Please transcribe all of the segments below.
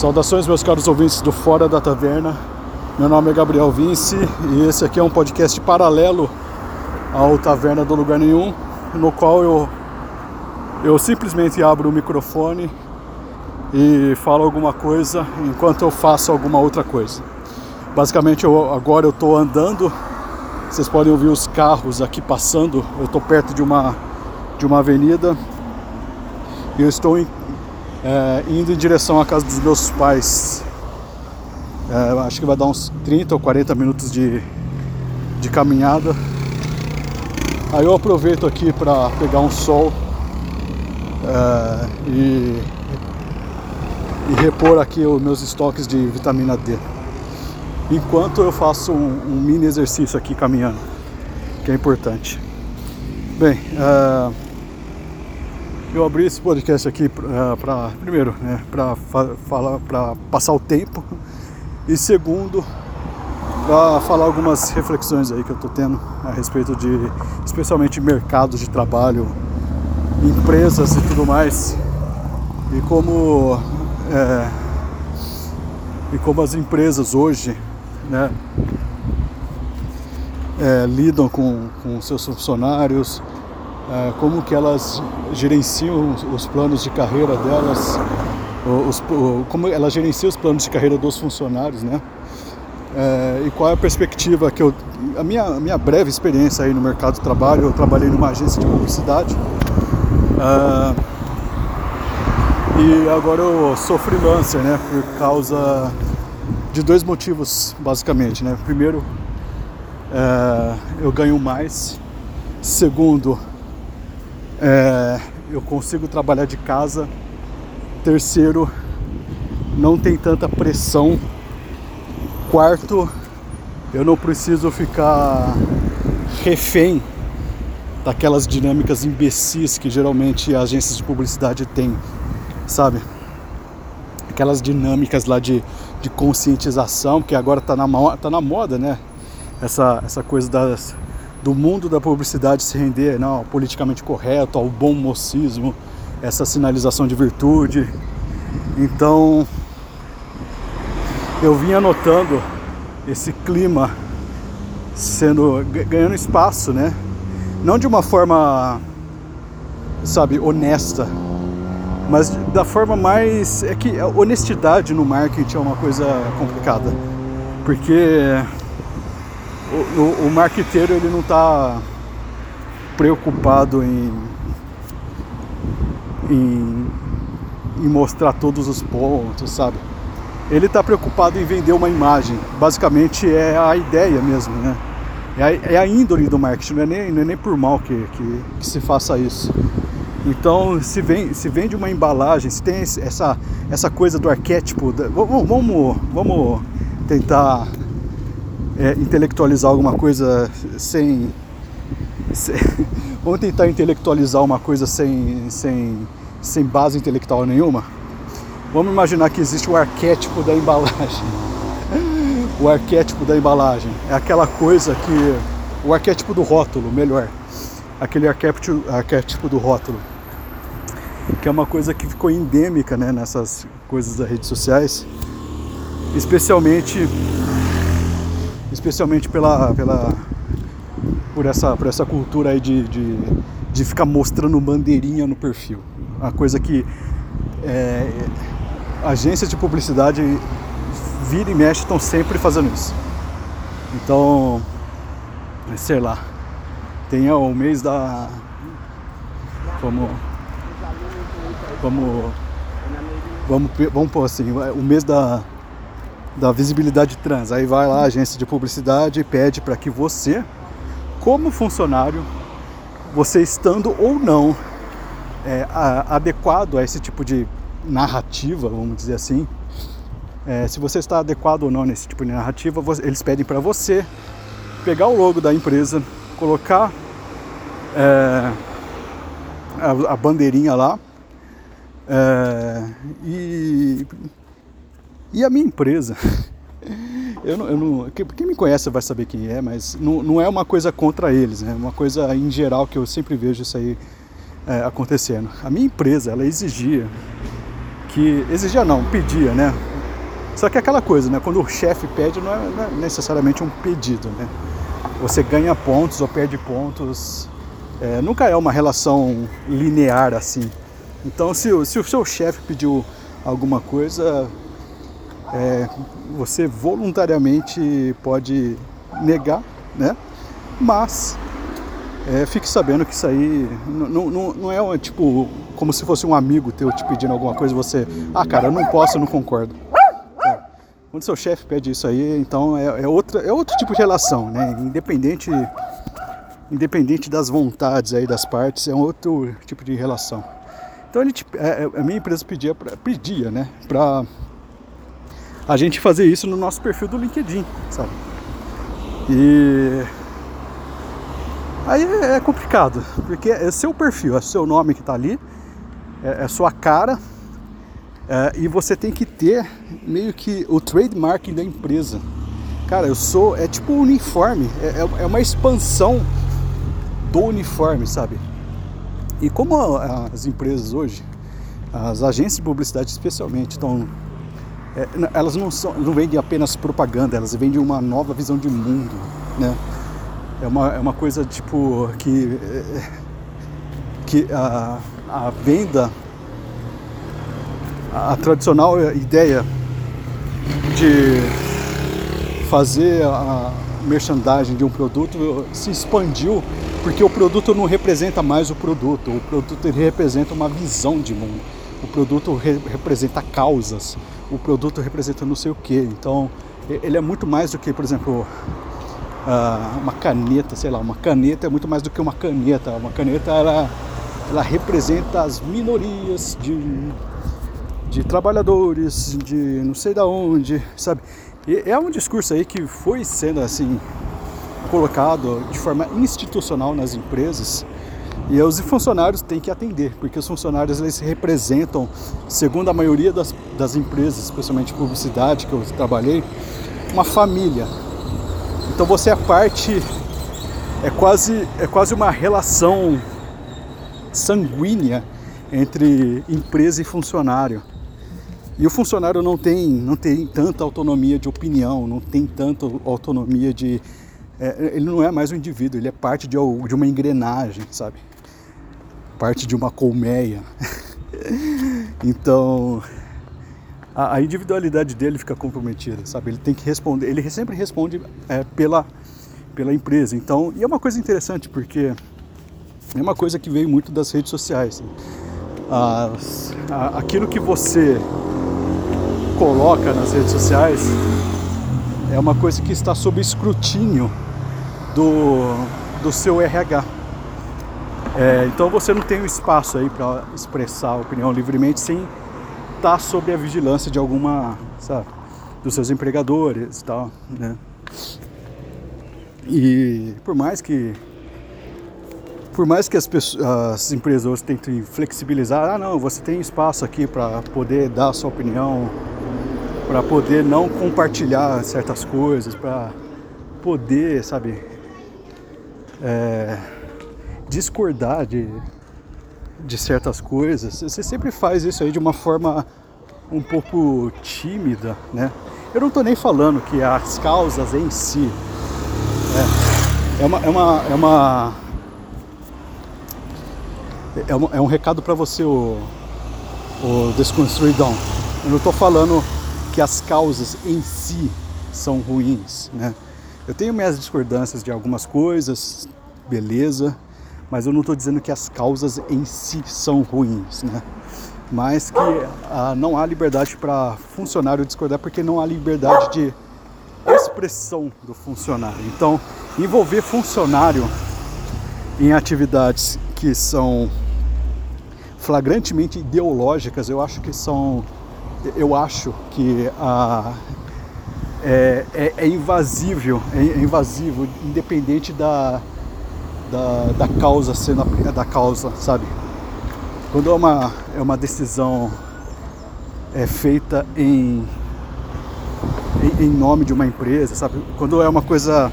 Saudações, meus caros ouvintes do Fora da Taverna. Meu nome é Gabriel Vince e esse aqui é um podcast paralelo ao Taverna do Lugar Nenhum, no qual eu, eu simplesmente abro o microfone e falo alguma coisa enquanto eu faço alguma outra coisa. Basicamente, eu, agora eu estou andando, vocês podem ouvir os carros aqui passando. Eu estou perto de uma, de uma avenida e eu estou em é, indo em direção à casa dos meus pais. É, acho que vai dar uns 30 ou 40 minutos de, de caminhada. Aí eu aproveito aqui para pegar um sol é, e, e repor aqui os meus estoques de vitamina D. Enquanto eu faço um, um mini exercício aqui caminhando, que é importante. Bem, uh, eu abri esse podcast aqui uh, para primeiro, né, para falar, para passar o tempo. E segundo, para falar algumas reflexões aí que eu estou tendo a respeito de, especialmente mercados de trabalho, empresas e tudo mais. E como é, e como as empresas hoje, né, é, lidam com, com seus funcionários é, como que elas gerenciam os planos de carreira delas, os, como elas gerenciam os planos de carreira dos funcionários, né? É, e qual é a perspectiva que eu a minha, a minha breve experiência aí no mercado de trabalho eu trabalhei numa agência de publicidade é, e agora eu sou freelancer né? Por causa de dois motivos basicamente né? Primeiro é, eu ganho mais. Segundo é, eu consigo trabalhar de casa. Terceiro, não tem tanta pressão. Quarto, eu não preciso ficar refém daquelas dinâmicas imbecis que geralmente agências de publicidade têm, sabe? Aquelas dinâmicas lá de, de conscientização, que agora está na, tá na moda, né? Essa, essa coisa das, do mundo da publicidade se render não, ao politicamente correto, ao bom mocismo, essa sinalização de virtude. Então eu vinha notando esse clima sendo ganhando espaço, né? Não de uma forma, sabe, honesta, mas da forma mais é que a honestidade no marketing é uma coisa complicada, porque o, o, marqueteiro ele não está preocupado em, em, em mostrar todos os pontos, sabe? Ele está preocupado em vender uma imagem. Basicamente é a ideia mesmo, né? É a, é a índole do marketing, não é nem, não é nem por mal que, que, que se faça isso. Então, se, vem, se vende uma embalagem, se tem essa, essa coisa do arquétipo, da, vamos, vamos tentar é, intelectualizar alguma coisa sem, sem, tentar intelectualizar uma coisa sem, sem, sem base intelectual nenhuma? Vamos imaginar que existe o arquétipo da embalagem. O arquétipo da embalagem é aquela coisa que. O arquétipo do rótulo, melhor. Aquele arquétipo, arquétipo do rótulo. Que é uma coisa que ficou endêmica né, nessas coisas das redes sociais. Especialmente especialmente pela, pela por essa, por essa cultura aí de, de, de ficar mostrando bandeirinha no perfil. Uma coisa que é, agências de publicidade vira e mexe estão sempre fazendo isso. Então, sei lá, tem o mês da. Vamos. Vamos. Vamos, vamos pôr assim, o mês da da visibilidade trans. Aí vai lá a agência de publicidade e pede para que você, como funcionário, você estando ou não é, a, adequado a esse tipo de narrativa, vamos dizer assim, é, se você está adequado ou não nesse tipo de narrativa, você, eles pedem para você pegar o logo da empresa, colocar é, a, a, bandeirinha lá é, e e a minha empresa, eu não, eu não, quem me conhece vai saber quem é, mas não, não é uma coisa contra eles, é uma coisa em geral que eu sempre vejo isso aí é, acontecendo. A minha empresa, ela exigia que, exigia não, pedia, né, Só que é aquela coisa, né? Quando o chefe pede, não é, não é necessariamente um pedido, né? Você ganha pontos ou perde pontos. É, nunca é uma relação linear assim. Então, se, se o seu chefe pediu alguma coisa, é, você voluntariamente pode negar, né? Mas é, fique sabendo que isso aí não, não, não é tipo como se fosse um amigo teu te pedindo alguma coisa você, ah cara, eu não posso, eu não concordo. É. Quando seu chefe pede isso aí, então é, é, outra, é outro tipo de relação, né? Independente, independente das vontades aí das partes, é um outro tipo de relação. Então ele, é, é, a minha empresa pedia, pra, pedia né, para a gente fazer isso no nosso perfil do LinkedIn, sabe? E aí é, é complicado, porque é seu perfil, é seu nome que está ali, é, é, sua cara, é, e você tem que ter meio que o trademark da empresa. Cara, eu sou, é tipo um uniforme, é, é, é uma expansão do uniforme, sabe? E como as empresas hoje, as agências de publicidade especialmente, estão. É, elas não, são, não vendem apenas propaganda, elas vendem uma nova visão de mundo, né? É uma, é uma coisa tipo que, é, que a, a venda, a, tradicional ideia de fazer a merchandising de um produto se expandiu porque o produto não representa mais o produto, o produto ele representa uma visão de mundo, o produto re representa causas, o produto representa não sei o que. Então, ele é muito mais do que, por exemplo, uh, uma caneta, sei lá, uma caneta é muito mais do que uma caneta. Uma caneta ela, ela representa as minorias de, de trabalhadores, de não sei da onde, sabe? E é um discurso aí que foi sendo assim colocado de forma institucional nas empresas e os funcionários têm que atender, porque os funcionários eles representam, segundo a maioria das, das empresas, especialmente publicidade que eu trabalhei, uma família. Então você é parte, é quase, é quase uma relação sanguínea entre empresa e funcionário. E o funcionário não tem, não tem tanta autonomia de opinião, não tem tanta autonomia de é, ele não é mais um indivíduo, ele é parte de, de uma engrenagem, sabe? Parte de uma colmeia. então, a, a, individualidade dele fica comprometida, sabe? Ele tem que responder, ele sempre responde é, pela, pela empresa. Então, e é uma coisa interessante porque é uma coisa que veio muito das redes sociais. Né? As, a, aquilo que você coloca nas redes sociais é uma coisa que está sob escrutínio do, do seu RH. É, então você não tem um espaço aí para expressar a opinião livremente sem estar tá sob a vigilância de alguma, sabe, dos seus empregadores e tal, né? E por mais que por mais que as, pessoas, as empresas tentem flexibilizar, ah não, você tem espaço aqui para poder dar a sua opinião, para poder não compartilhar certas coisas, para poder, sabe, é, discordar de, de certas coisas, você sempre faz isso aí de uma forma um pouco tímida, né? Eu não estou nem falando que as causas em si é, é uma, é uma, é uma é, uma, é um recado para você o, o Desconstruidão. Eu não estou falando que as causas em si são ruins, né? Eu tenho minhas discordâncias de algumas coisas, beleza, mas eu não estou dizendo que as causas em si são ruins, né? Mas que ah, não há liberdade para funcionário discordar porque não há liberdade de expressão do funcionário. Então, envolver funcionário em atividades que são flagrantemente ideológicas, eu acho que são eu acho que a é, é, é invasível, é, é invasivo, independente da, da, da causa sendo da causa, sabe? Quando é uma, é uma decisão é feita em, em, em nome de uma empresa, sabe? Quando é uma coisa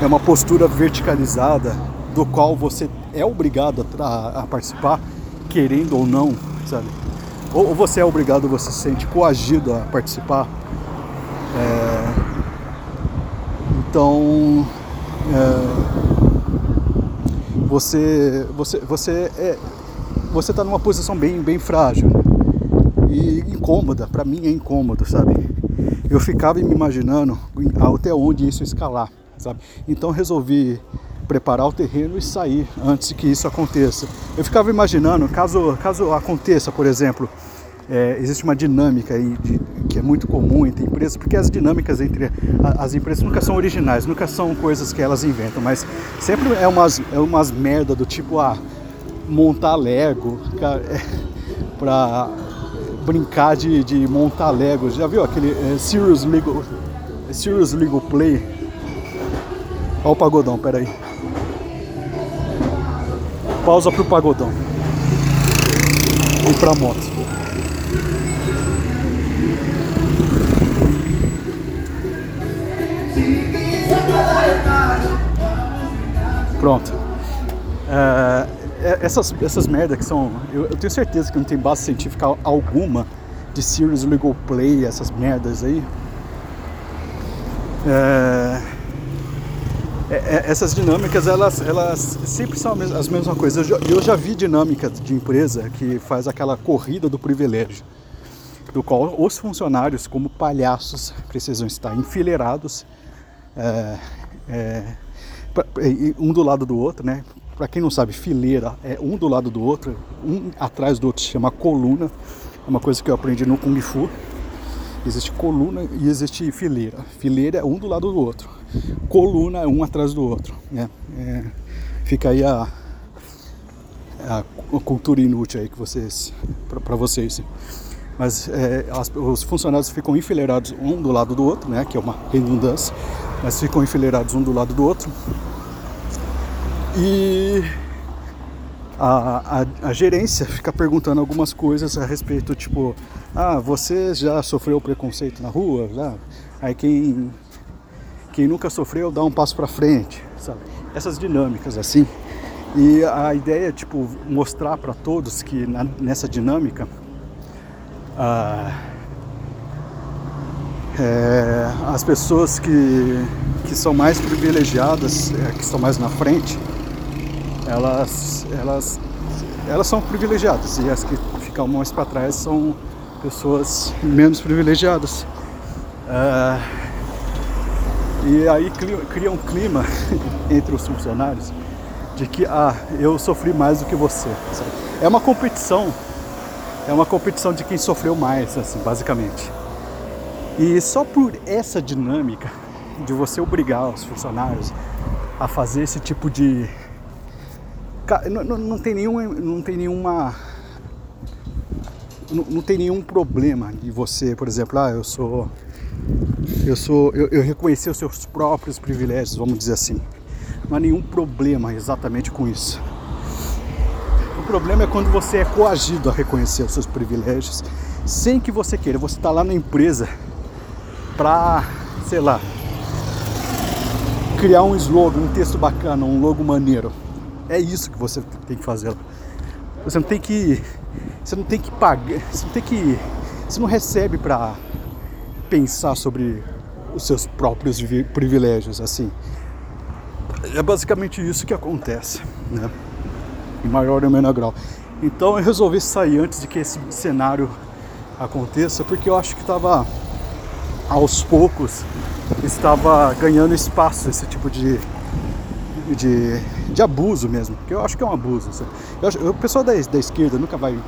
é uma postura verticalizada do qual você é obrigado a, a participar, querendo ou não, sabe? ou, ou você é obrigado, você se sente coagido a participar. É, então, é, você, você, você é, você está numa posição bem, bem frágil e incômoda. Para mim é incômodo, sabe? Eu ficava me imaginando até onde isso escalar, sabe? Então resolvi preparar o terreno e sair antes que isso aconteça. Eu ficava imaginando, caso, caso aconteça, por exemplo, é, existe uma dinâmica aí de, é muito comum entre empresas, porque as dinâmicas entre as empresas nunca são originais, nunca são coisas que elas inventam, mas sempre é umas, é umas merda do tipo, ah, montar Lego, é, pra brincar de, de montar Lego. Já viu aquele é, Serious Lego, Serious Lego Play? Olha o pagodão, peraí. Pausa pro pagodão. E pra moto. Pronto. É, essas, essas merdas que são. Eu, eu, tenho certeza que não tem base científica alguma de Serious Legal Play, essas merdas aí. É essas dinâmicas, elas, elas sempre são as mesmas coisas. Eu eu já vi dinâmica de empresa que faz aquela corrida do privilégio, do qual os funcionários, como palhaços, precisam estar enfileirados. É, é, um do lado do outro, né? Para quem não sabe, fileira é um do lado do outro, um atrás do outro se chama coluna. É uma coisa que eu aprendi no Kung Fu. Existe coluna e existe fileira. Fileira é um do lado do outro. Coluna é um atrás do outro. Né? É, fica aí a, a, cultura inútil aí que vocês para vocês. Mas é, as, os funcionários ficam enfileirados um do lado do outro, né? Que é uma redundância. Mas ficam enfileirados um do lado do outro e a, a, a, gerência fica perguntando algumas coisas a respeito, tipo, ah, você já sofreu preconceito na rua? Já? Aí quem, quem nunca sofreu dá um passo para frente, sabe? Essas dinâmicas assim. E a ideia é, tipo, mostrar para todos que na, nessa dinâmica ah, é, as pessoas que, que são mais privilegiadas, é, que estão mais na frente, elas, elas, elas são privilegiadas e as que ficam mais para trás são pessoas menos privilegiadas. Uh, e aí cria um clima entre os funcionários de que ah, eu sofri mais do que você. Sabe? É uma competição, é uma competição de quem sofreu mais, assim, basicamente. E só por essa dinâmica de você obrigar os funcionários a fazer esse tipo de não, não, não tem nenhuma. Não tem nenhuma. Não, não, tem nenhum problema de você, por exemplo, ah, eu sou. Eu sou. Eu, eu reconhecer os seus próprios privilégios, vamos dizer assim. Não há nenhum problema exatamente com isso. O problema é quando você é coagido a reconhecer os seus privilégios sem que você queira. Você está lá na empresa para, sei lá, criar um slogan, um texto bacana, um logo maneiro. É isso que você tem que fazer. Você não tem que. Você não tem que pagar. Você não tem que. Você não recebe para pensar sobre os seus próprios privilégios, assim. É basicamente isso que acontece, né? Em maior ou menor grau. Então eu resolvi sair antes de que esse cenário aconteça, porque eu acho que estava aos poucos estava ganhando espaço esse tipo de de, de abuso mesmo, que eu acho que é um abuso. Eu o pessoal da, da esquerda nunca vai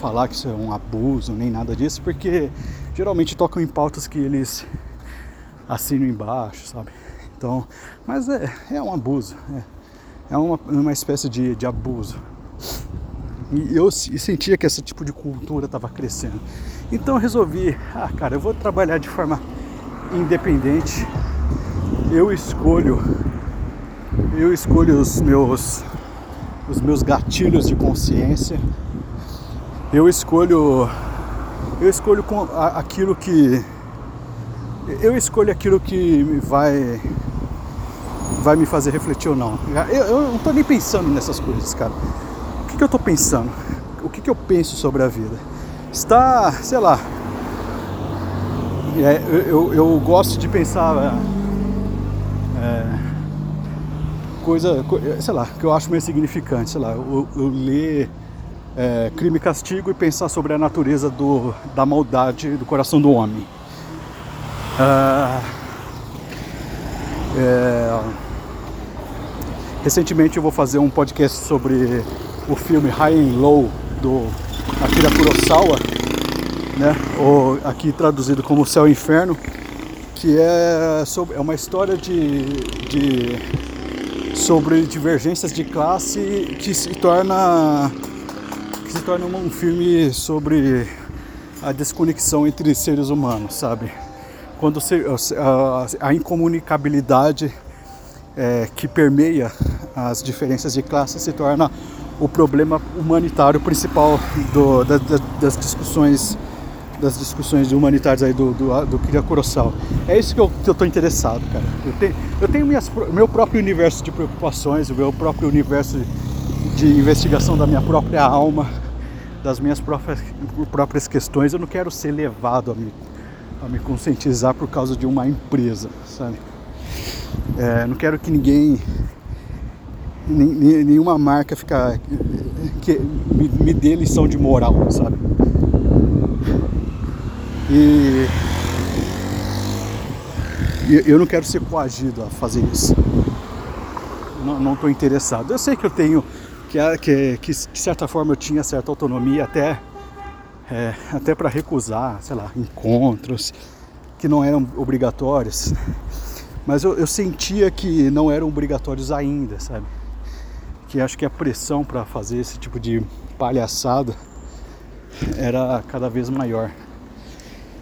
falar que isso é um abuso nem nada disso, porque geralmente tocam em pautas que eles assinam embaixo, sabe? Então, mas é, é um abuso, é, é uma, uma espécie de, de abuso. E eu sentia que esse tipo de cultura estava crescendo. Então eu resolvi, ah cara, eu vou trabalhar de forma independente. Eu escolho eu escolho os meus os meus gatilhos de consciência. Eu escolho eu escolho aquilo que eu escolho aquilo que vai vai me fazer refletir ou não. Eu, eu não estou nem pensando nessas coisas, cara. O que, que eu estou pensando? O que, que eu penso sobre a vida? está, sei lá, é, eu, eu, eu, gosto de pensar é, coisa, sei lá, que eu acho meio significante, sei lá, eu, eu ler é, Crime e Castigo e pensar sobre a natureza do, da maldade do coração do homem. Ah, é, recentemente eu vou fazer um podcast sobre o filme High and Low do Akira Kurosawa, né? Ou aqui traduzido como Céu e Inferno, que é, sobre, é uma história de, de sobre divergências de classe que se torna que se torna um filme sobre a desconexão entre seres humanos, sabe? Quando se, a, a incomunicabilidade é, que permeia as diferenças de classe se torna o problema humanitário principal do, da, da, das discussões das discussões humanitárias aí do, do, do Kira. É isso que eu, tô interessado, cara. Eu tenho, eu tenho minhas, meu próprio universo de preocupações, o meu próprio universo de investigação da minha própria alma, das minhas próprias, próprias questões. Eu não quero ser levado a a me conscientizar por causa de uma empresa, sabe? É, não quero que ninguém nenhuma marca ficar que me, me dê lição de moral, sabe? E eu não quero ser coagido a fazer isso. Não estou interessado. Eu sei que eu tenho, que, que, que de certa forma eu tinha certa autonomia até, é, até para recusar, sei lá, encontros que não eram obrigatórios. Mas eu, eu sentia que não eram obrigatórios ainda, sabe? Que acho que a pressão para fazer esse tipo de palhaçada era cada vez maior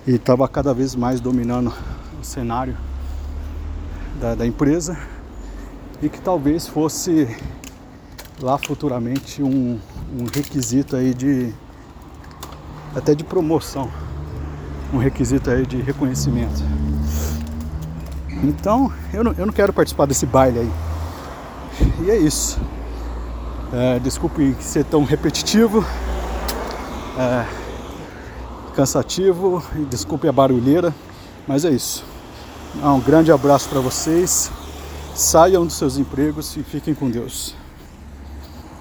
e estava cada vez mais dominando o cenário da, da, empresa e que talvez fosse lá futuramente um, um requisito aí de até de promoção, um requisito aí de reconhecimento. Então eu não, eu não quero participar desse baile aí. E é isso. É, desculpe ser tão repetitivo. É, cansativo, desculpe a barulheira, mas é isso. Um grande abraço para vocês. Saiam dos seus empregos e fiquem com Deus.